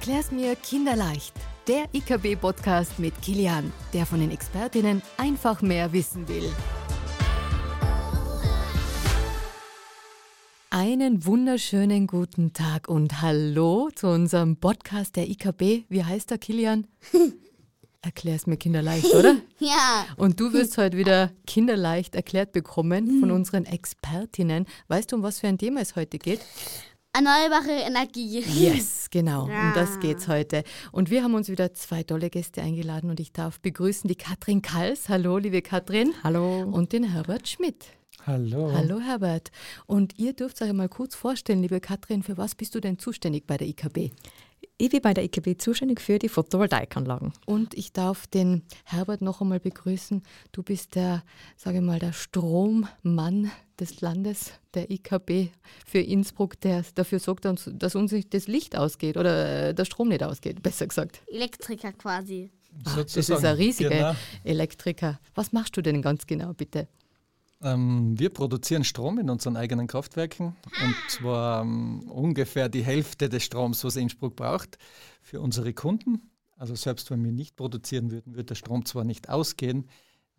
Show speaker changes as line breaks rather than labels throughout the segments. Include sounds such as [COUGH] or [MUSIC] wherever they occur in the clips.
Erklär's mir kinderleicht. Der IKB-Podcast mit Kilian, der von den Expertinnen einfach mehr wissen will. Einen wunderschönen guten Tag und hallo zu unserem Podcast der IKB. Wie heißt der Kilian? [LAUGHS] Erklär's mir kinderleicht, oder? [LAUGHS]
Ja.
Und du wirst heute wieder kinderleicht erklärt bekommen von unseren Expertinnen. Weißt du, um was für ein Thema es heute geht?
Erneuerbare Energie.
Yes, [LAUGHS] genau. Um
Ja.
das geht's heute. Und wir haben uns wieder zwei tolle Gäste eingeladen und ich darf begrüßen die Katrin Kals. Hallo, liebe Katrin.
Hallo.
Und den Herbert Schmidt.
Hallo.
Hallo, Herbert. Und ihr dürft euch mal kurz vorstellen, liebe Katrin, für was bist du denn zuständig bei der IKB?
Ich bin bei der IKB zuständig für die Photovoltaikanlagen.
Und ich darf den Herbert noch einmal begrüßen. Du bist der, sage ich mal, der Strommann des Landes, der IKB für Innsbruck, der dafür sorgt, dass uns nicht das Licht ausgeht oder äh, der Strom nicht ausgeht, besser gesagt.
Elektriker quasi.
Ah, das ist ein riesiger
Genau.
Elektriker. Was machst du denn ganz genau, bitte?
Ähm, wir produzieren Strom in unseren eigenen Kraftwerken und zwar ähm, ungefähr die Hälfte des Stroms, was Innsbruck braucht, für unsere Kunden. Also selbst wenn wir nicht produzieren würden, würde der Strom zwar nicht ausgehen,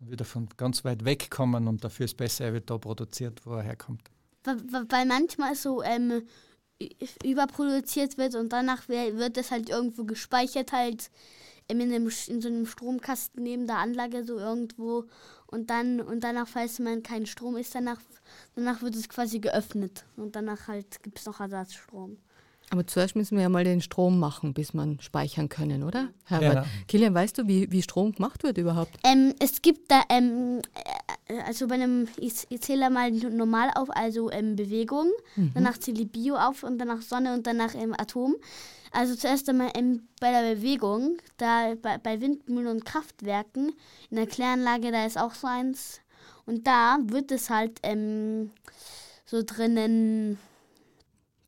würde von ganz weit weg kommen und dafür ist besser, er wird da produziert, wo er herkommt.
Weil manchmal so ähm, überproduziert wird und danach wird es halt irgendwo gespeichert, halt ähm, in, einem, in so einem Stromkasten neben der Anlage so irgendwo und dann und danach, falls man kein Strom ist, danach, danach wird es quasi geöffnet und danach halt gibt es noch Ersatzstrom.
Aber zuerst müssen wir ja mal den Strom machen, bis man speichern können, oder? Herbert.
Genau.
Kilian, weißt du, wie, wie Strom gemacht wird überhaupt?
Ähm, es gibt da, ähm, äh, also bei einem, ich, ich zähle mal normal auf, also ähm, Bewegung, danach zähle ich Bio auf und danach Sonne und danach ähm, Atom. Also zuerst einmal ähm, bei der Bewegung, da bei, bei Windmühlen und Kraftwerken, in der Kläranlage, da ist auch so eins. Und da wird es halt ähm, so drinnen,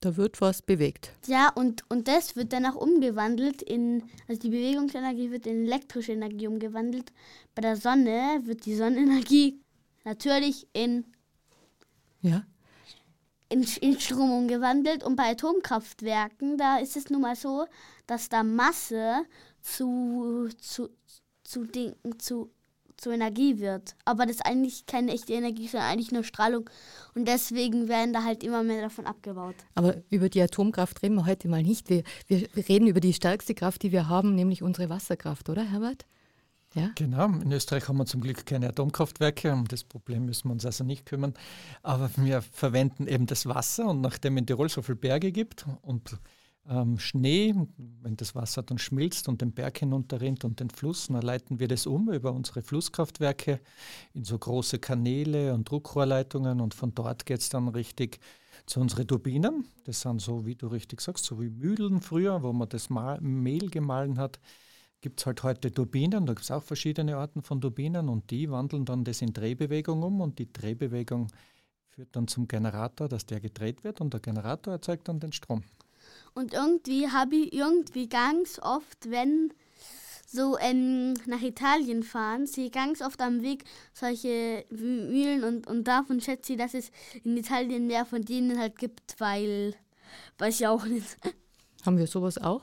Da wird was bewegt.
ja, und, und das wird danach umgewandelt in, also die Bewegungsenergie wird in elektrische Energie umgewandelt. Bei der Sonne wird die Sonnenenergie natürlich in,
Ja?
in, in Strom umgewandelt. Und bei Atomkraftwerken, da ist es nun mal so, dass da Masse zu, zu, zu, Ding, zu, zu Energie wird. Aber das ist eigentlich keine echte Energie, sondern eigentlich nur Strahlung. Und deswegen werden da halt immer mehr davon abgebaut.
Aber über die Atomkraft reden wir heute mal nicht. Wir, wir, wir reden über die stärkste Kraft, die wir haben, nämlich unsere Wasserkraft, oder Herbert? Ja?
Genau, in Österreich haben wir zum Glück keine Atomkraftwerke, um das Problem müssen wir uns also nicht kümmern. Aber wir verwenden eben das Wasser und nachdem in Tirol so viele Berge gibt und ähm, Schnee, wenn das Wasser dann schmilzt und den Berg hinunterrinnt und den Fluss, dann leiten wir das um über unsere Flusskraftwerke in so große Kanäle und Druckrohrleitungen und von dort geht es dann richtig zu unseren Turbinen. Das sind so, wie du richtig sagst, so wie Mühlen früher, wo man das Mehl gemahlen hat gibt es halt heute Turbinen, da gibt es auch verschiedene Arten von Turbinen und die wandeln dann das in Drehbewegung um und die Drehbewegung führt dann zum Generator, dass der gedreht wird und der Generator erzeugt dann den Strom.
Und irgendwie habe ich irgendwie ganz oft, wenn so ähm, nach Italien fahren, sehe ich ganz oft am Weg solche Mühlen und, und davon schätze ich, dass es in Italien mehr von denen halt gibt, weil, weiß ich auch nicht.
Haben wir sowas auch?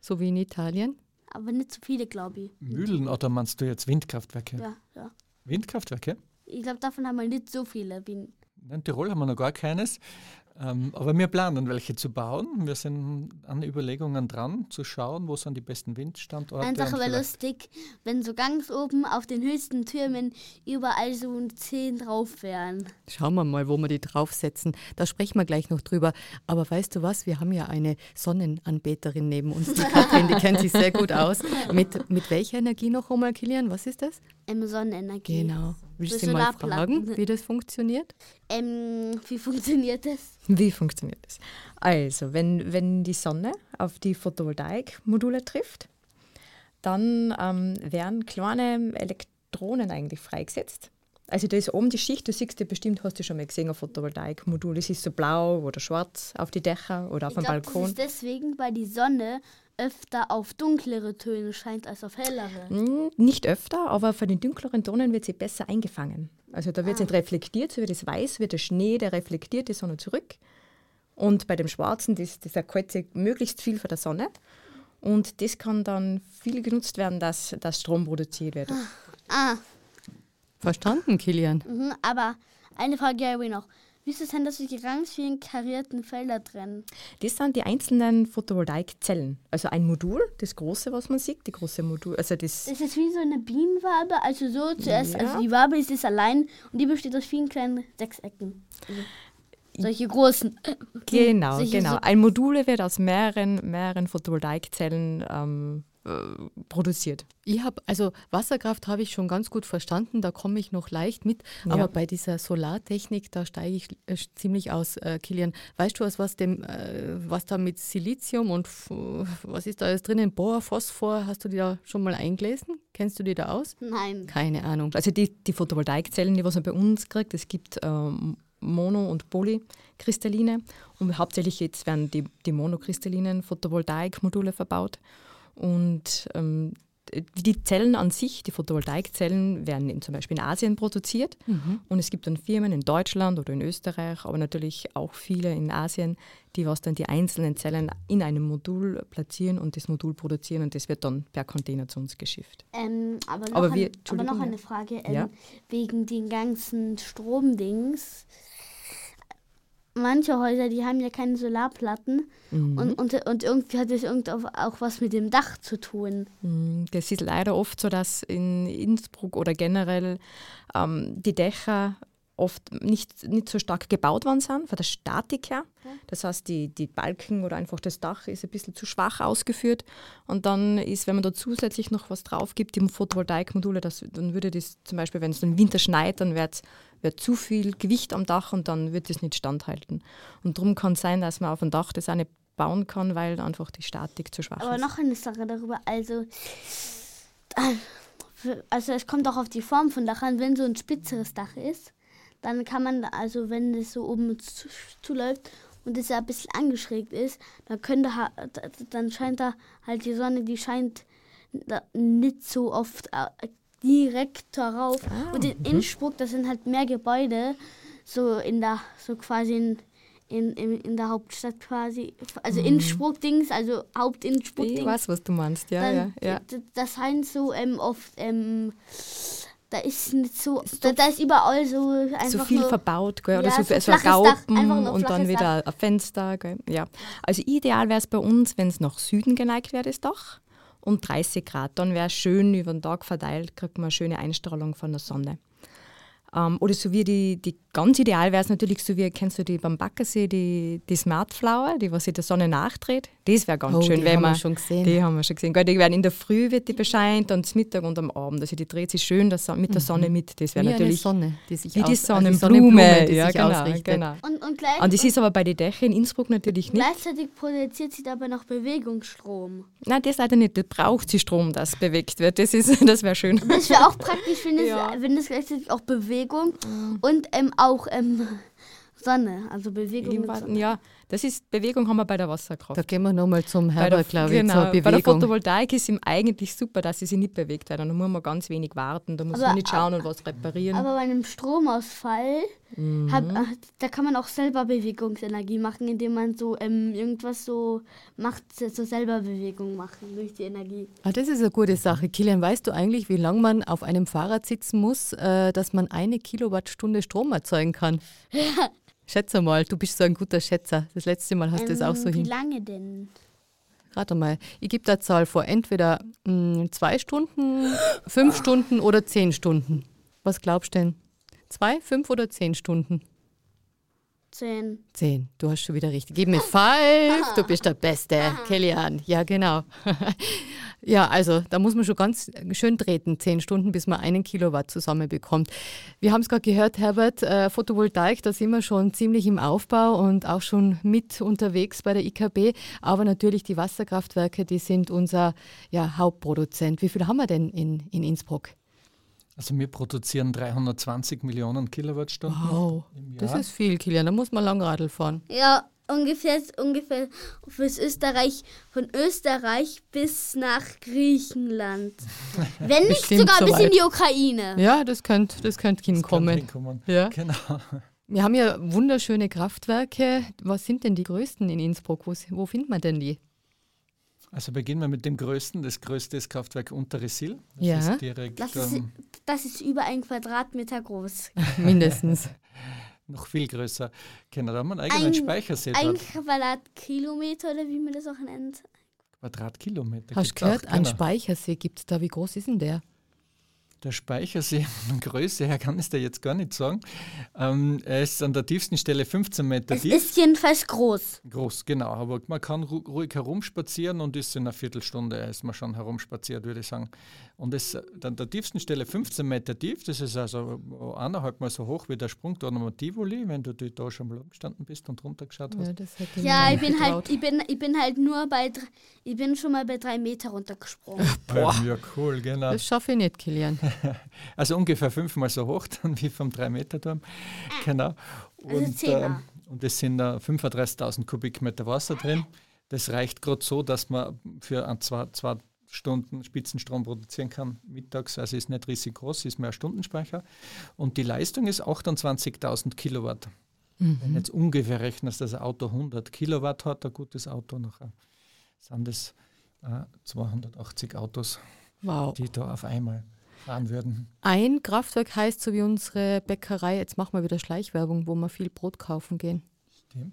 So wie in Italien?
Aber nicht so viele, glaube ich.
Mühlen oder meinst du jetzt Windkraftwerke?
Ja, ja.
Windkraftwerke?
Ich glaube, davon haben wir nicht so viele. Wie
In Tirol haben wir noch gar keines. Ähm, aber wir planen, welche zu bauen. Wir sind an Überlegungen dran, zu schauen, wo sind die besten Windstandorte.
Einfach
und
aber
vielleicht-
lustig, wenn so ganz oben auf den höchsten Türmen überall so ein 10 drauf wären.
Schauen wir mal, wo wir die draufsetzen. Da sprechen wir gleich noch drüber. Aber weißt du was? Wir haben ja eine Sonnenanbeterin neben uns, die [LAUGHS] Katrin, die kennt sich sehr gut aus. Mit, mit welcher Energie noch einmal, Kilian? Was ist das?
Ähm, Sonnenenergie.
Genau. Willst du mal fragen, wie das funktioniert?
Ähm, wie funktioniert das?
Wie funktioniert das? Also, wenn, wenn die Sonne auf die Photovoltaikmodule trifft, dann ähm, werden kleine Elektronen eigentlich freigesetzt. Also da ist oben die Schicht, du siehst ja bestimmt, hast du schon mal gesehen, ein Photovoltaikmodul. Es ist so blau oder schwarz auf die Dächer oder auf
Ich
dem
glaube, das
Balkon.
ist deswegen, weil die Sonne öfter auf dunklere Töne scheint als auf hellere.
Nicht öfter, aber von den dunkleren Tonen wird sie besser eingefangen. Also da wird sie nicht reflektiert, so wie das Weiß wird der Schnee, der reflektiert die Sonne zurück. Und bei dem Schwarzen, das, das erkalt sie möglichst viel von der Sonne. Und das kann dann viel genutzt werden, dass, dass Strom produziert wird.
Ah,
Verstanden, Kilian?
mhm, aber eine Frage habe ich noch. Wie ist es denn, dass sich die ganz vielen karierten Felder trennen?
Das sind die einzelnen Photovoltaikzellen. Also ein Modul, das große, was man sieht, die große Modul, also das
Das ist wie so eine Bienenwabe, also so zuerst,
Ja.
also die Wabe ist es allein und die besteht aus vielen kleinen Sechsecken. Also solche großen.
Genau,
Solche
genau.
so-
Ein Modul wird aus mehreren, mehreren Photovoltaikzellen ähm, äh, produziert.
Ich habe, also Wasserkraft habe ich schon ganz gut verstanden, da komme ich noch leicht mit.
Ja.
Aber bei dieser Solartechnik, da steige ich äh, ziemlich aus, äh, Kilian. Weißt du, aus was, dem, äh, was da mit Silizium und was ist da alles drinnen? Bohr, Phosphor, hast du die da schon mal eingelesen? Kennst du die da aus?
Nein.
Keine Ahnung.
Also die, die Photovoltaikzellen, die was man bei uns kriegt, es gibt ähm, Mono- und Polykristalline und hauptsächlich jetzt werden die, die monokristallinen Photovoltaikmodule verbaut und ähm, die Zellen an sich, die Photovoltaikzellen, werden in, zum Beispiel in Asien produziert und es gibt dann Firmen in Deutschland oder in Österreich, aber natürlich auch viele in Asien, die was dann die einzelnen Zellen in einem Modul platzieren und das Modul produzieren und das wird dann per Container zu uns geschifft.
Ähm, aber, noch
Aber
ein,
wir-
aber noch eine. Frage. Ähm,
Ja.
Wegen den ganzen Stromdings. Manche Häuser, die haben ja keine Solarplatten
Mhm.
und, und, und irgendwie hat es irgend auch, was mit dem Dach zu tun.
Mm, Das ist leider oft so, dass in Innsbruck oder generell ähm, die Dächer oft nicht, nicht so stark gebaut worden sind, von der Statik her. Das heißt, die, die Balken oder einfach das Dach ist ein bisschen zu schwach ausgeführt. Und dann ist, wenn man da zusätzlich noch was drauf gibt, die Photovoltaikmodule, das, dann würde das zum Beispiel, wenn es im Winter schneit, dann wird wird zu viel Gewicht am Dach und dann wird es nicht standhalten. Und darum kann es sein, dass man auf dem Dach das auch nicht bauen kann, weil einfach die Statik zu schwach
Aber
ist.
noch eine Sache darüber, also, also es kommt auch auf die Form von Dach an. Wenn so ein spitzeres Dach ist, dann kann man, also wenn es so oben zu, zuläuft und es ja ein bisschen angeschrägt ist, dann könnte dann scheint da halt die Sonne, die scheint nicht so oft äh, direkt darauf.
Ah,
und in Innsbruck, das sind halt mehr Gebäude, so in der, so quasi in, in, in, in der Hauptstadt quasi. Also Innsbruck-Dings, also
Ich
Haupt-Innsbruck-Dings.
weiß, was du meinst, ja,
Dann,
ja, ja.
Das scheint so ähm, oft, ähm, da ist nicht so, da, da ist überall so einfach
so viel
nur,
verbaut, gell? oder
Ja,
so,
so
so,
Dach,
Raupen und dann wieder ein Fenster. Gell? Ja. Also ideal wäre es bei uns, wenn es nach Süden geneigt wäre, das Dach, und 30 Grad. Dann wäre es schön über den Tag verteilt, kriegt man eine schöne Einstrahlung von der Sonne. Ähm, oder so wie die, die ganz ideal wäre es natürlich so wie, kennst du die beim Baggersee, die, die Smartflower, die was sich der Sonne nachdreht? Das wäre ganz
Oh,
schön,
die
wenn
haben wir
man
schon gesehen.
Die haben wir schon gesehen. Gell, Die werden in der Früh wird die bescheint, dann zum Mittag und am Abend. Also die dreht sich schön das, mit der Sonne mit. Das wäre natürlich
Sonne, die sich
wie die
also
Sonnenblume.
die
ja,
sich
genau,
ausrichtet.
genau.
und, und, gleich,
Und das ist aber bei den Dächern in Innsbruck natürlich nicht.
gleichzeitig produziert sie dabei noch Bewegungsstrom.
Nein, das leider nicht. Da braucht sie Strom, das bewegt wird. Das, ist- [LAUGHS] das wäre schön.
Das wäre auch praktisch, wenn es,
Ja.
wenn es gleichzeitig auch Bewegung und ähm, auch ähm, Sonne, also Bewegung mit Sonne.
Ja, das ist Bewegung haben wir bei der Wasserkraft.
Da gehen wir nochmal zum Herbert, glaube ich,
genau,
zur
bei der
Bewegung.
Photovoltaik ist ihm eigentlich super, dass sie sich nicht bewegt, weil dann muss man ganz wenig warten. Da muss
Aber-
man nicht schauen und was reparieren.
Aber bei einem Stromausfall,
Mhm.
hab, äh, da kann man auch selber Bewegungsenergie machen, indem man so ähm, irgendwas so macht, so selber Bewegung machen durch die Energie.
Ah, das ist eine gute Sache. Kilian, weißt du eigentlich, wie lange man auf einem Fahrrad sitzen muss, äh, dass man eine Kilowattstunde Strom erzeugen kann? [LAUGHS] Schätze mal, du bist so ein guter Schätzer. Das letzte Mal hast du das auch so
Ähm, Wie
hin.
lange denn?
Rate mal, ich gebe da Zahl vor. Entweder mh, zwei Stunden, fünf Stunden oder zehn Stunden. Was glaubst du denn? Zwei, fünf oder zehn Stunden?
Zehn.
Zehn. Du hast schon wieder richtig. Gib mir five. Du bist der Beste, Kilian. Ja, genau. [LAUGHS] ja, also da muss man schon ganz schön treten. Zehn Stunden, bis man einen Kilowatt zusammenbekommt. Wir haben es gerade gehört, Herbert, äh, Photovoltaik, da sind wir schon ziemlich im Aufbau und auch schon mit unterwegs bei der IKB. Aber natürlich die Wasserkraftwerke, die sind unser ja, Hauptproduzent. Wie viel haben wir denn in, in Innsbruck?
Also wir produzieren 320 Millionen Kilowattstunden
Wow,
im Jahr.
das ist viel, Kilian. Da muss man Langradl fahren.
Ja, ungefähr, ungefähr fürs Österreich, von Österreich bis nach Griechenland. [LAUGHS] Wenn nicht
Bestimmt
sogar
so
bis in die Ukraine.
Ja, das könnte das könnt
Das kann
hinkommen.
hinkommen.
Ja.
Genau. [LAUGHS]
Wir haben ja wunderschöne Kraftwerke. Was sind denn die größten in Innsbruck? Wo, wo findet man denn die?
Also beginnen wir mit dem größten. Das größte ist Kraftwerk Unterresil. Das
Ja.
ist direkt
Das ist,
ähm,
das ist über ein Quadratmeter groß. [LAUGHS]
Mindestens.
Noch viel größer. Genau, da haben wir einen eigenen
Ein-
Speichersee
Ein. Quadratkilometer oder wie man das auch nennt.
Quadratkilometer.
Hast du gehört,
auch,
einen
genau.
Speichersee gibt es da. Wie groß ist denn der?
Der Speichersee, [LAUGHS] von Größe her kann ich dir jetzt gar nicht sagen. Ähm, er ist an der tiefsten Stelle 15 Meter
Es
tief.
ist jedenfalls groß.
Groß, genau. Aber man kann ru ruhig herumspazieren und ist in einer Viertelstunde ist man schon herumspaziert, würde ich sagen. Und es an der tiefsten Stelle 15 Meter tief, das ist also eineinhalb Mal so hoch wie der Sprungturm am Tivoli, wenn du da schon mal gestanden bist und runtergeschaut hast.
Ja,
Ja, ich bin halt, ich bin, ich bin halt nur bei, ich bin schon mal bei drei Meter runtergesprungen.
Boah. Ja, cool, genau.
Das schaffe ich nicht, Kilian. [LAUGHS] [LAUGHS]
Also ungefähr fünfmal so hoch dann wie vom 3-Meter-Turm. Genau.
Also
Und,
zehnmal.
und es sind äh, 35.000 Kubikmeter Wasser drin. Das reicht gerade so, dass man für ein, zwei, zwei Stunden Spitzenstrom produzieren kann mittags. Also ist nicht riesig groß, ist mehr Stundenspeicher. Und die Leistung ist 28.000 Kilowatt. Wenn jetzt ungefähr rechnest, dass ein Auto 100 Kilowatt hat, ein gutes Auto, nachher sind das äh, 280 Autos,
Wow.
die da auf einmal fahren würden.
Ein Kraftwerk heißt so wie unsere Bäckerei, jetzt machen wir wieder Schleichwerbung, wo wir viel Brot kaufen gehen.
Stimmt.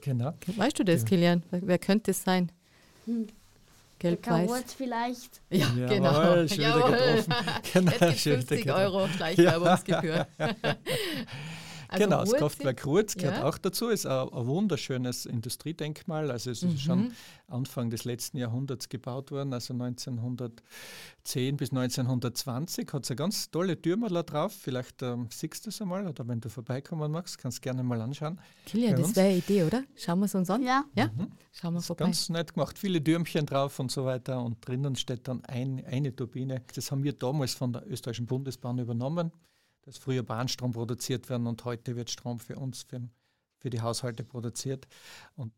Genau.
Weißt du das,
Ja.
Kilian? Wer, könnte es sein?
Hm.
Gelb-weiß.
Vielleicht.
Ja,
Jawohl,
genau.
schon wieder getroffen. [LAUGHS] Genau,
Jetzt gibt's
schon wieder
50
getroffen.
Euro Schleichwerbungsgebühr. [LAUGHS] Also
genau, das Kraftwerk Rurz gehört
Ja.
auch dazu, ist ein, ein wunderschönes Industriedenkmal. Also es ist
Mhm.
schon Anfang des letzten Jahrhunderts gebaut worden, also 1910 bis 1920. Hat es eine ganz tolle Türmerler drauf. Vielleicht ähm, siehst du es einmal oder wenn du vorbeikommen magst, kannst du gerne mal anschauen.
Kilian, das wäre eine Idee, oder? Schauen wir es uns an.
Ja.
Ja?
Mhm.
Schauen wir
Das
vorbei.
ganz nett gemacht, viele Türmchen drauf und so weiter. Und drinnen steht dann ein, eine Turbine. Das haben wir damals von der österreichischen Bundesbahn übernommen, dass früher Bahnstrom produziert werden und heute wird Strom für uns, für, für die Haushalte produziert. Und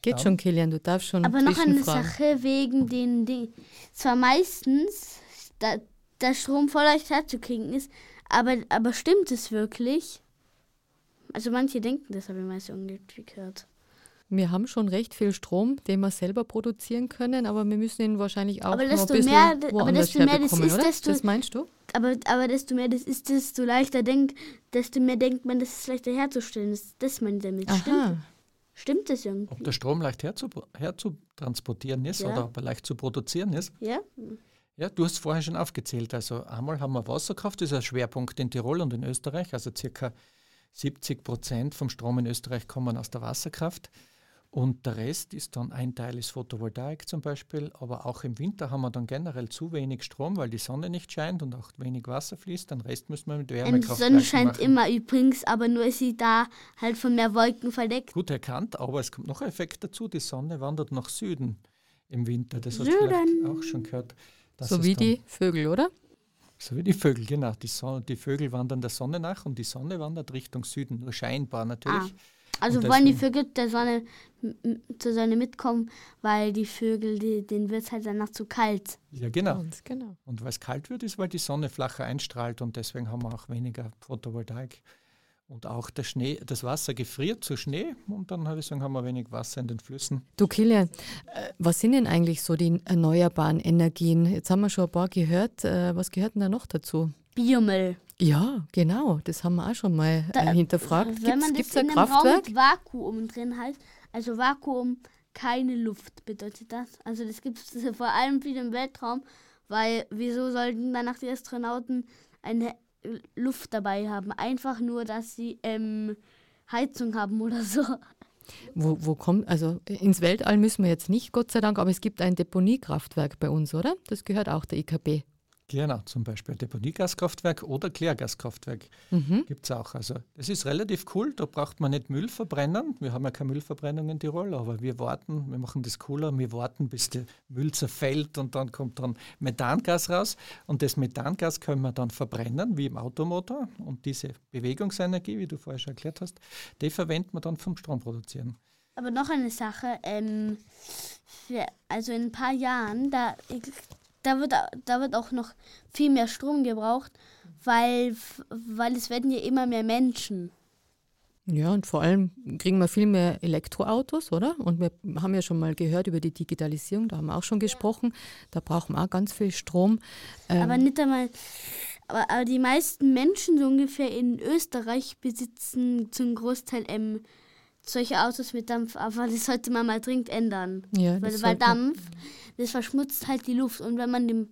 Geht
Ja.
schon, Kilian, du darfst schon
Aber noch eine. Sache wegen den Dingen. Zwar meistens da, der Strom voll leicht herzukriegen ist, aber, aber stimmt es wirklich? Also manche denken das, habe ich so irgendwie gehört.
Wir haben schon recht viel Strom, den wir selber produzieren können, aber wir müssen ihn wahrscheinlich auch
Aber
noch ein
desto
bisschen
mehr- aber desto mehr das ist,
oder?
desto-
das meinst du?
Aber, aber desto mehr das ist, desto leichter denkt, desto mehr denkt man, das ist leichter herzustellen. Das, das meine ich damit.
Aha.
Stimmt, stimmt das
ob
irgendwie?
der Strom leicht herzu, herzutransportieren ist
Ja.
oder ob er leicht zu produzieren ist.
Ja?
Ja, du hast vorher schon aufgezählt. Also einmal haben wir Wasserkraft, das ist ein Schwerpunkt in Tirol und in Österreich. Also circa 70 Prozent vom Strom in Österreich kommen aus der Wasserkraft. Und der Rest ist dann, ein Teil ist Photovoltaik zum Beispiel, aber auch im Winter haben wir dann generell zu wenig Strom, weil die Sonne nicht scheint und auch wenig Wasser fließt. Den Rest müssen wir mit
Und die
Wärmekraftwerken
Sonne scheint
machen.
immer übrigens, aber nur ist sie da halt von mehr Wolken verdeckt.
Gut erkannt, aber es kommt noch ein Effekt dazu, die Sonne wandert nach Süden im Winter. Das hast du vielleicht auch schon gehört.
So wie die Vögel, oder?
So wie die Vögel, genau. Die, Sonne, die Vögel wandern der Sonne nach und die Sonne wandert Richtung Süden, nur scheinbar natürlich.
Also
Und
wollen die Vögel der Sonne, zur Sonne mitkommen, weil die Vögel, die, denen wird es halt danach zu kalt.
Ja, genau.
Ganz genau.
Und weil es kalt wird, ist, weil die Sonne flacher einstrahlt und deswegen haben wir auch weniger Photovoltaik. Und auch der Schnee, das Wasser gefriert zu Schnee und dann würde ich sagen, haben wir wenig Wasser in den Flüssen.
Du Kilian, äh, was sind denn eigentlich so die erneuerbaren Energien? Jetzt haben wir schon ein paar gehört. Äh, Was gehört denn da noch dazu?
Biomüll.
Ja, genau, das haben wir auch schon mal
Da-
äh, hinterfragt.
Wenn man
Gibt es
das
ein
in einem Raum
Kraftwerk?
mit Vakuum drin hat, also Vakuum, keine Luft bedeutet das. Also das gibt es [LAUGHS] vor allem viel im Weltraum, weil wieso sollten danach die Astronauten eine Luft dabei haben? Einfach nur, dass sie ähm, Heizung haben [LAUGHS] oder so.
Wo, wo kommt, also ins Weltall müssen wir jetzt nicht, Gott sei Dank, aber es gibt ein Deponiekraftwerk bei uns, oder? Das gehört auch der IKB.
Genau, zum Beispiel Deponiegaskraftwerk oder Klärgaskraftwerk
Mhm.
gibt es auch. Also das ist relativ cool, da braucht man nicht Müll verbrennen. Wir haben ja keine Müllverbrennung in Tirol, aber wir warten, wir machen das cooler, wir warten, bis der Müll zerfällt und dann kommt dann Methangas raus. Und das Methangas können wir dann verbrennen, wie im Automotor. Und diese Bewegungsenergie, wie du vorher schon erklärt hast, die verwendet man dann vom Strom produzieren.
Aber noch eine Sache, ähm, für, also in ein paar Jahren, da, da, wird, da wird auch noch viel mehr Strom gebraucht, weil, weil es werden ja immer mehr Menschen.
Ja, und vor allem kriegen wir viel mehr Elektroautos, oder? Und wir haben ja schon mal gehört über die Digitalisierung, da haben wir auch schon gesprochen. Da brauchen wir auch ganz viel Strom.
Ähm aber nicht einmal, aber, aber, die meisten Menschen so ungefähr in Österreich besitzen zum Großteil ähm, solche Autos mit Dampf, aber das sollte man mal dringend ändern. Ja, weil, weil Dampf, das verschmutzt halt die Luft. Und wenn man dem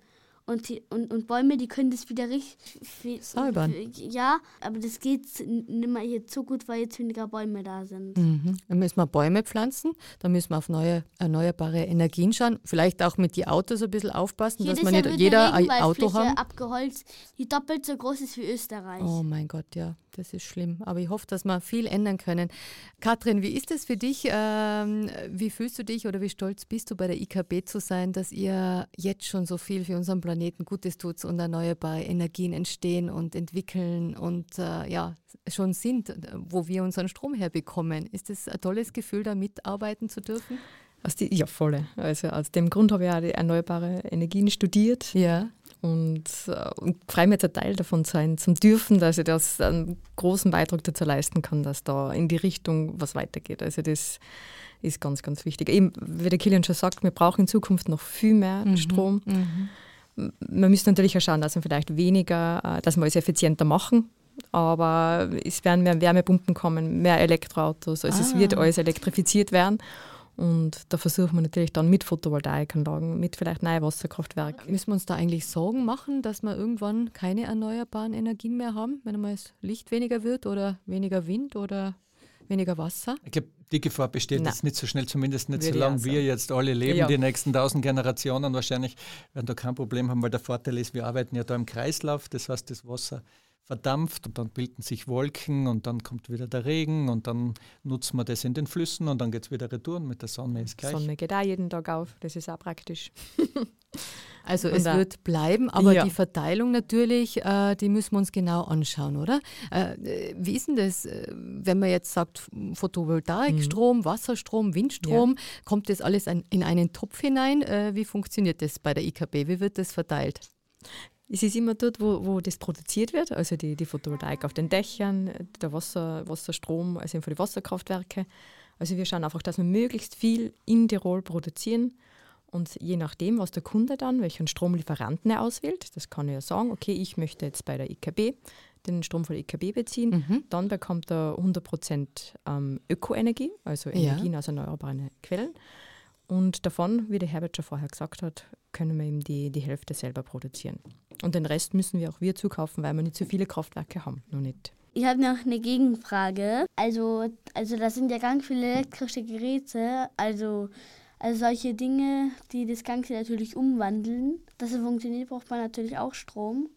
und, die, und, und Bäume, die können das wieder richtig
säubern.
Ja, aber das geht nicht mehr jetzt so gut, weil jetzt weniger Bäume da sind.
Mhm. Dann müssen wir Bäume pflanzen, dann müssen wir auf neue erneuerbare Energien schauen, vielleicht auch mit die Autos ein bisschen aufpassen, Hier dass man nicht jeder ein Auto hat.
abgeholzt, die doppelt so groß ist wie Österreich.
Oh mein Gott, ja das ist schlimm. Aber ich hoffe, dass wir viel ändern können. Katrin, wie ist es für dich? Ähm, wie fühlst du dich oder wie stolz bist du bei der IKB zu sein, dass ihr jetzt schon so viel für unseren Planeten Gutes tut und erneuerbare Energien entstehen und entwickeln und äh, ja, schon sind, wo wir unseren Strom herbekommen? Ist es ein tolles Gefühl, da mitarbeiten zu dürfen?
Aus die, ja, voll. Also aus dem Grund habe ich auch die erneuerbare Energien studiert.
Ja.
Und, äh, und freue mich, ein Teil davon sein zu dürfen, dass ich das einen großen Beitrag dazu leisten kann, dass da in die Richtung was weitergeht. Also das ist ganz, ganz wichtig. Eben, wie der Kilian schon sagt, wir brauchen in Zukunft noch viel mehr mhm. Strom. Mhm. Man müsste natürlich auch schauen, dass wir vielleicht weniger, äh, dass wir es effizienter machen. Aber es werden mehr Wärmepumpen kommen, mehr Elektroautos. Also ah. es wird alles elektrifiziert werden. Und da versuchen wir natürlich dann mit Photovoltaikanlagen, mit vielleicht neuen Wasserkraftwerken.
Müssen wir uns da eigentlich Sorgen machen, dass wir irgendwann keine erneuerbaren Energien mehr haben, wenn einmal das Licht weniger wird oder weniger Wind oder weniger Wasser?
Ich glaube, die Gefahr besteht Nein. jetzt nicht so schnell, zumindest nicht Würde solange wir jetzt alle leben. Ja. Die nächsten tausend Generationen wahrscheinlich werden da kein Problem haben, weil der Vorteil ist, wir arbeiten ja da im Kreislauf. Das heißt, das Wasser verdampft und dann bilden sich Wolken und dann kommt wieder der Regen und dann nutzen wir das in den Flüssen und dann geht es wieder retour mit der Sonne ist gleich.
Sonne geht auch jeden Tag auf, das ist auch praktisch. [LAUGHS]
Also es wird bleiben, aber ja. die Verteilung natürlich, äh, die müssen wir uns genau anschauen, oder? Äh, wie ist denn das, äh, wenn man jetzt sagt, Photovoltaikstrom, mhm. Wasserstrom, Windstrom, ja. kommt das alles in einen Topf hinein? Äh, wie funktioniert das bei der IKB? Wie wird das verteilt?
Es ist immer dort, wo, wo das produziert wird, also die, die Photovoltaik auf den Dächern, der Wasser, Wasserstrom, also für die Wasserkraftwerke. Also wir schauen einfach, dass wir möglichst viel in Tirol produzieren und je nachdem, was der Kunde dann, welchen Stromlieferanten er auswählt, das kann er ja sagen, okay, ich möchte jetzt bei der IKB den Strom von der IKB beziehen, mhm. dann bekommt er 100% ähm, Ökoenergie, also Energien ja. aus erneuerbaren Quellen. Und davon, wie der Herbert schon vorher gesagt hat, können wir eben die, die Hälfte selber produzieren. Und den Rest müssen wir auch wir zukaufen, weil wir nicht so viele Kraftwerke haben. Noch nicht.
Ich habe noch eine Gegenfrage. Also, also das sind ja ganz viele elektrische Geräte, also, also solche Dinge, die das Ganze natürlich umwandeln. Dass es funktioniert, braucht man natürlich auch Strom.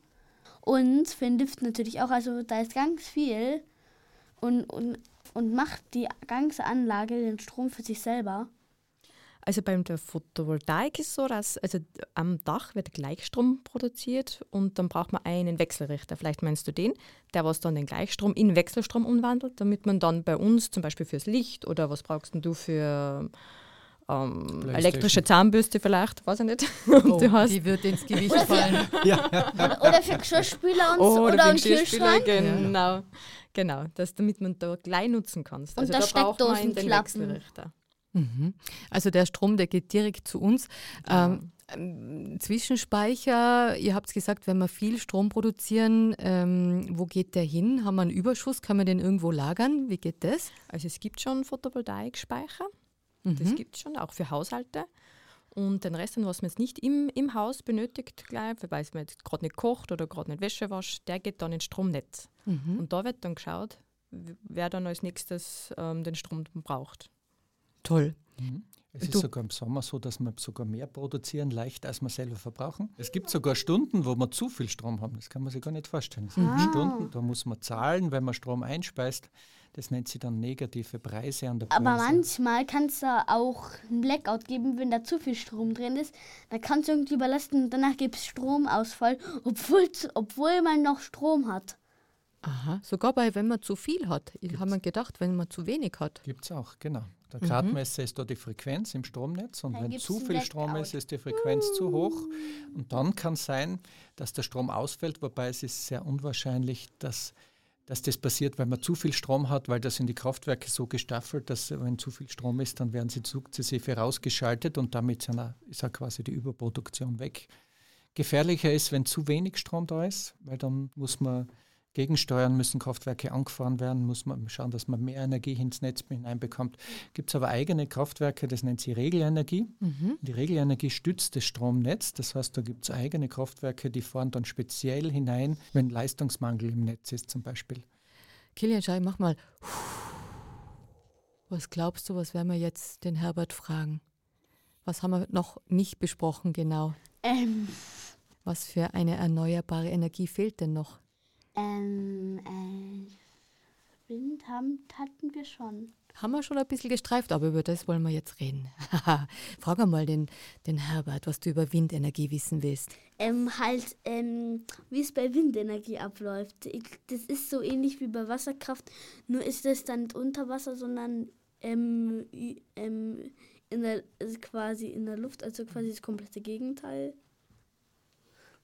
Und für den Lift natürlich auch. Also da ist ganz viel und, und, und macht die ganze Anlage den Strom für sich selber.
Also beim der Photovoltaik ist es so, dass also am Dach wird Gleichstrom produziert und dann braucht man einen Wechselrichter. Vielleicht meinst du den, der was dann den Gleichstrom in Wechselstrom umwandelt, damit man dann bei uns zum Beispiel fürs Licht oder was brauchst du für ähm, elektrische Zahnbürste vielleicht, weiß ich nicht. [LAUGHS]
Oh, die wird ins Gewicht fallen. [LAUGHS]
ja, Oder, oder für Geschirrspüler und oh, so, oder, oder einen Kühlschrank.
Genau, genau das, damit man da gleich nutzen kann. Also und da braucht man den Wechselrichter.
Mhm. Also der Strom, der geht direkt zu uns. Ja. Ähm, Zwischenspeicher, ihr habt gesagt, wenn wir viel Strom produzieren, ähm, wo geht der hin? Haben wir einen Überschuss? Kann man den irgendwo lagern? Wie geht das?
Also es gibt schon Photovoltaikspeicher. Mhm. Das gibt es schon, auch für Haushalte. Und den Rest, was man jetzt nicht im, im Haus benötigt, gleich, weil man jetzt gerade nicht kocht oder gerade nicht Wäsche wascht, der geht dann ins Stromnetz. Mhm. Und da wird dann geschaut, wer dann als nächstes ähm, den Strom braucht.
Toll.
Mhm. Es ist du. sogar im Sommer so, dass wir sogar mehr produzieren, leicht als wir selber verbrauchen. Es gibt sogar Stunden, wo wir zu viel Strom haben. Das kann man sich gar nicht vorstellen. Es gibt ah. Stunden, da muss man zahlen, wenn man Strom einspeist. Das nennt sich dann negative Preise an der
Börse. Aber manchmal kann es da auch einen Blackout geben, wenn da zu viel Strom drin ist. Da kannst du irgendwie überlasten und danach gibt es Stromausfall, obwohl, obwohl man noch Strom hat.
Aha, sogar bei, wenn man zu viel hat. Ich habe mir gedacht, wenn man zu wenig hat.
Gibt es auch, genau. Der Gradmesser mhm. ist da die Frequenz im Stromnetz und dann wenn zu viel Strom ist, ist die Frequenz uh. zu hoch. Und dann kann es sein, dass der Strom ausfällt, wobei es ist sehr unwahrscheinlich, dass dass das passiert, weil man zu viel Strom hat, weil das sind die Kraftwerke so gestaffelt, dass wenn zu viel Strom ist, dann werden sie sukzessive rausgeschaltet und damit ist auch quasi die Überproduktion weg. Gefährlicher ist, wenn zu wenig Strom da ist, weil dann muss man gegensteuern, müssen Kraftwerke angefahren werden, muss man schauen, dass man mehr Energie ins Netz hineinbekommt. Gibt es aber eigene Kraftwerke, das nennt sie Regelenergie. Mhm. Die Regelenergie stützt das Stromnetz, das heißt, da gibt es eigene Kraftwerke, die fahren dann speziell hinein, wenn Leistungsmangel im Netz ist zum Beispiel.
Kilian Schei, mach mal. Was glaubst du, was werden wir jetzt den Herbert fragen? Was haben wir noch nicht besprochen genau? Ähm. Was für eine erneuerbare Energie fehlt denn noch? Ähm,
äh, Wind haben, hatten wir schon.
Haben wir schon ein bisschen gestreift, aber über das wollen wir jetzt reden. [LAUGHS] Frag einmal den, den Herbert, was du über Windenergie wissen willst.
Ähm, halt, ähm, wie es bei Windenergie abläuft. Ich, das ist so ähnlich wie bei Wasserkraft, nur ist das dann nicht unter Wasser, sondern ähm, ähm, in der, also quasi in der Luft, also quasi das komplette Gegenteil.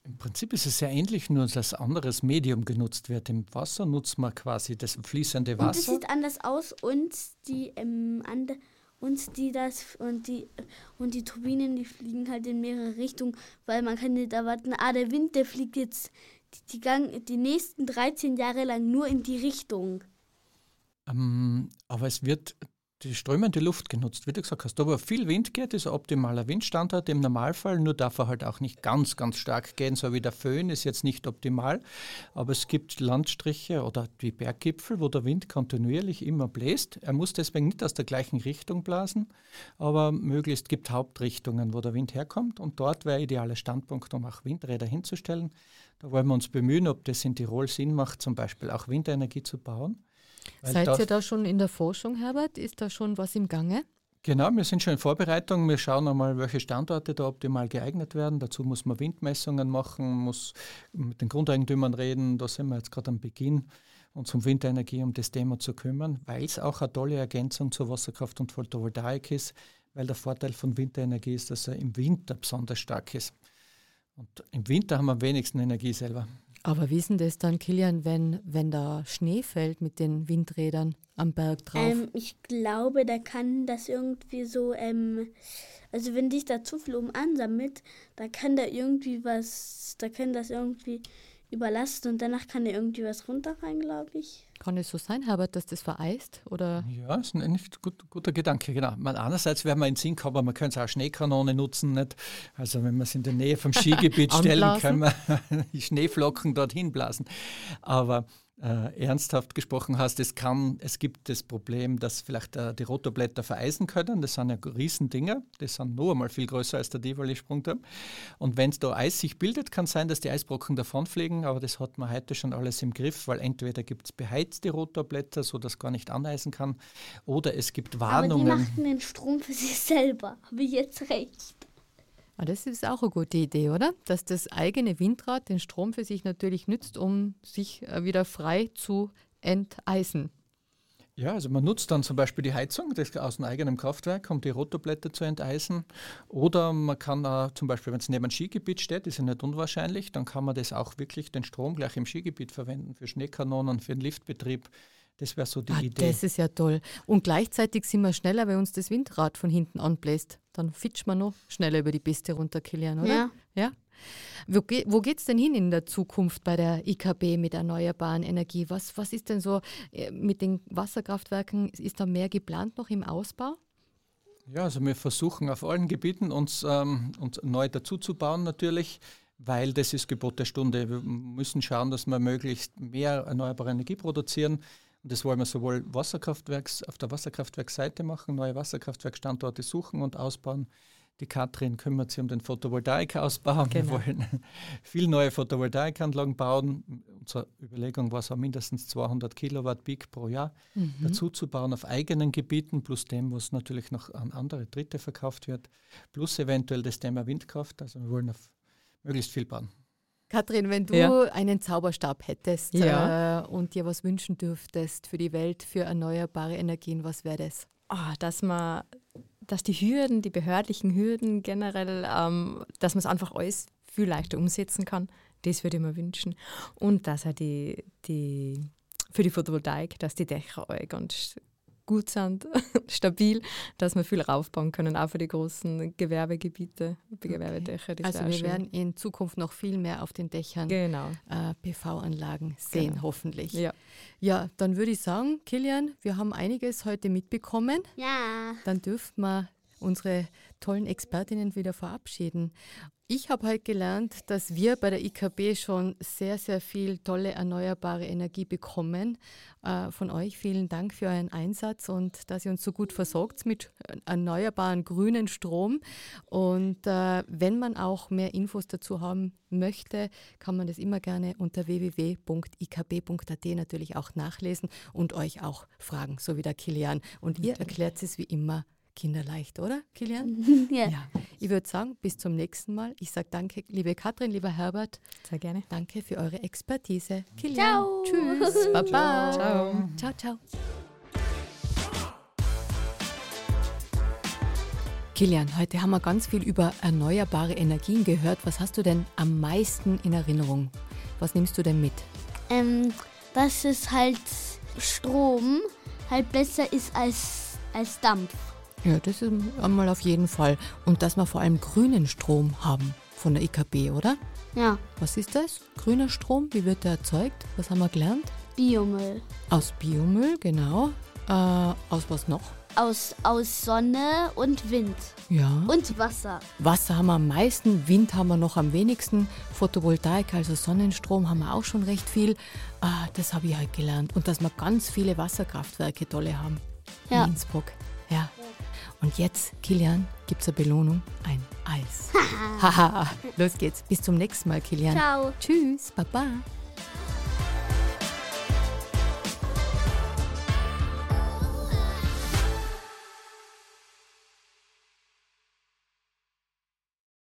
Im Prinzip ist es sehr ähnlich, nur dass ein anderes Medium genutzt wird. Im Wasser nutzt man quasi das fließende Wasser. Und
es sieht anders aus und die ähm, and, und die das und die und die Turbinen, die fliegen halt in mehrere Richtungen, weil man kann nicht erwarten, ah der Wind, der fliegt jetzt die, die, Gang, die nächsten 13 Jahre lang nur in die Richtung.
Ähm, aber es wird die strömende Luft genutzt, wie du gesagt hast. Da, wo viel Wind geht, ist ein optimaler Windstandard im Normalfall, nur darf er halt auch nicht ganz, ganz stark gehen, so wie der Föhn ist jetzt nicht optimal. Aber es gibt Landstriche oder die Berggipfel, wo der Wind kontinuierlich immer bläst. Er muss deswegen nicht aus der gleichen Richtung blasen, aber möglichst gibt Hauptrichtungen, wo der Wind herkommt und dort wäre idealer Standpunkt, um auch Windräder hinzustellen. Da wollen wir uns bemühen, ob das in Tirol Sinn macht, zum Beispiel auch Windenergie zu bauen.
Seid ihr da schon in der Forschung, Herbert? Ist da schon was im Gange?
Genau, wir sind schon in Vorbereitung. Wir schauen einmal, welche Standorte da optimal geeignet werden. Dazu muss man Windmessungen machen, muss mit den Grundeigentümern reden. Da sind wir jetzt gerade am Beginn, uns um Windenergie, um das Thema zu kümmern, weil es auch eine tolle Ergänzung zur Wasserkraft und Photovoltaik ist, weil der Vorteil von Windenergie ist, dass er im Winter besonders stark ist. Und im Winter haben wir am wenigsten Energie selber.
Aber wie ist denn das dann, Kilian, wenn, wenn da Schnee fällt mit den Windrädern am Berg drauf?
Ähm, ich glaube, da kann das irgendwie so, ähm, also wenn dich da zu viel um ansammelt, da kann da irgendwie was, da kann das irgendwie überlasten und danach kann da irgendwie was runterfallen, glaube ich.
Kann es so sein, Herbert, dass das vereist? Oder?
Ja, das ist ein echt gut, guter Gedanke, genau. Man, einerseits werden wir in Sinn kommen, man könnte auch Schneekanone nutzen. Nicht? Also wenn man es in der Nähe vom Skigebiet [LAUGHS] stellen, können wir [LAUGHS] die Schneeflocken dorthin blasen. Aber äh, ernsthaft gesprochen hast, es, kann, es gibt das Problem, dass vielleicht äh, die Rotorblätter vereisen können. Das sind ja Riesendinger, das sind noch einmal viel größer als der Tivoli-Sprungturm. Und wenn es da Eis sich bildet, kann sein, dass die Eisbrocken davonfliegen, aber das hat man heute schon alles im Griff, weil entweder gibt es beheizte Rotorblätter, sodass gar nicht aneisen kann, oder es gibt Warnungen.
Aber die machten den Strom für sich selber, habe ich jetzt recht.
Ah, das ist auch eine gute Idee, oder? Dass das eigene Windrad den Strom für sich natürlich nützt, um sich äh, wieder frei zu enteisen.
Ja, also man nutzt dann zum Beispiel die Heizung das aus einem eigenen Kraftwerk, um die Rotorblätter zu enteisen. Oder man kann auch zum Beispiel, wenn es neben einem Skigebiet steht, ist ja nicht unwahrscheinlich, dann kann man das auch wirklich den Strom gleich im Skigebiet verwenden für Schneekanonen, für den Liftbetrieb. Das wäre so die ah, Idee.
Das ist ja toll. Und gleichzeitig sind wir schneller, wenn uns das Windrad von hinten anbläst. Dann fitsch man noch schneller über die Piste runter, Kilian, oder?
Ja.
ja? Wo, wo geht es denn hin in der Zukunft bei der IKB mit erneuerbaren Energie? Was, was ist denn so äh, mit den Wasserkraftwerken? Ist da mehr geplant noch im Ausbau?
Ja, also wir versuchen auf allen Gebieten uns, ähm, uns neu dazuzubauen natürlich, weil das ist Gebot der Stunde. Wir müssen schauen, dass wir möglichst mehr erneuerbare Energie produzieren. Und das wollen wir sowohl Wasserkraftwerks, auf der Wasserkraftwerksseite machen, neue Wasserkraftwerkstandorte suchen und ausbauen. Die Katrin kümmert sich um den Photovoltaikausbau. Genau. Wir wollen [LAUGHS] viel neue Photovoltaikanlagen bauen. Unsere Überlegung war so mindestens 200 Kilowatt Peak pro Jahr mhm. dazu zu bauen auf eigenen Gebieten, plus dem, was natürlich noch an andere Dritte verkauft wird, plus eventuell das Thema Windkraft. Also wir wollen auf möglichst viel bauen.
Kathrin, wenn du ja. einen Zauberstab hättest ja. äh, und dir was wünschen dürftest für die Welt, für erneuerbare Energien, was wäre das?
Oh, dass man, dass die Hürden, die behördlichen Hürden generell, ähm, dass man es einfach alles viel leichter umsetzen kann. Das würde ich mir wünschen. Und dass er die, die für die Photovoltaik, dass die Dächer alle ganz gut sind, [LAUGHS] stabil, dass wir viel raufbauen können, auch für die großen Gewerbegebiete, die Gewerbedächer.
Das also wir schön. werden in Zukunft noch viel mehr auf den Dächern
genau.
äh, PV-Anlagen sehen, genau. hoffentlich.
Ja.
ja, dann würde ich sagen, Kilian, wir haben einiges heute mitbekommen.
Ja.
Dann dürften wir unsere tollen Expertinnen wieder verabschieden. Ich habe heute gelernt, dass wir bei der IKB schon sehr, sehr viel tolle erneuerbare Energie bekommen. Äh, von euch vielen Dank für euren Einsatz und dass ihr uns so gut versorgt mit erneuerbaren grünen Strom. Und äh, wenn man auch mehr Infos dazu haben möchte, kann man das immer gerne unter www.ikb.at natürlich auch nachlesen und euch auch fragen, so wie der Kilian. Und ihr erklärt es wie immer kinderleicht, oder, Kilian? [LAUGHS]
ja.
ja. Ich würde sagen, bis zum nächsten Mal. Ich sage danke, liebe Katrin, lieber Herbert.
Sehr gerne.
Danke für eure Expertise.
Kilian. Ciao.
Tschüss. [LAUGHS] Baba.
Ciao.
Ciao, ciao. Kilian, heute haben wir ganz viel über erneuerbare Energien gehört. Was hast du denn am meisten in Erinnerung? Was nimmst du denn mit?
Ähm, dass es halt Strom halt besser ist als, als Dampf.
Ja, das ist einmal auf jeden Fall. Und dass wir vor allem grünen Strom haben von der IKB, oder?
Ja.
Was ist das? Grüner Strom, wie wird der erzeugt? Was haben wir gelernt?
Biomüll.
Aus Biomüll, genau. Äh, aus was noch?
Aus, aus Sonne und Wind.
Ja.
Und Wasser.
Wasser haben wir am meisten, Wind haben wir noch am wenigsten. Photovoltaik, also Sonnenstrom, haben wir auch schon recht viel. Ah, das habe ich halt gelernt. Und dass wir ganz viele Wasserkraftwerke tolle haben.
Ja.
In Innsbruck. Und jetzt, Kilian, gibt es eine Belohnung, ein Eis. [LAUGHS] Haha, los geht's. Bis zum nächsten Mal, Kilian.
Ciao.
Tschüss, Baba.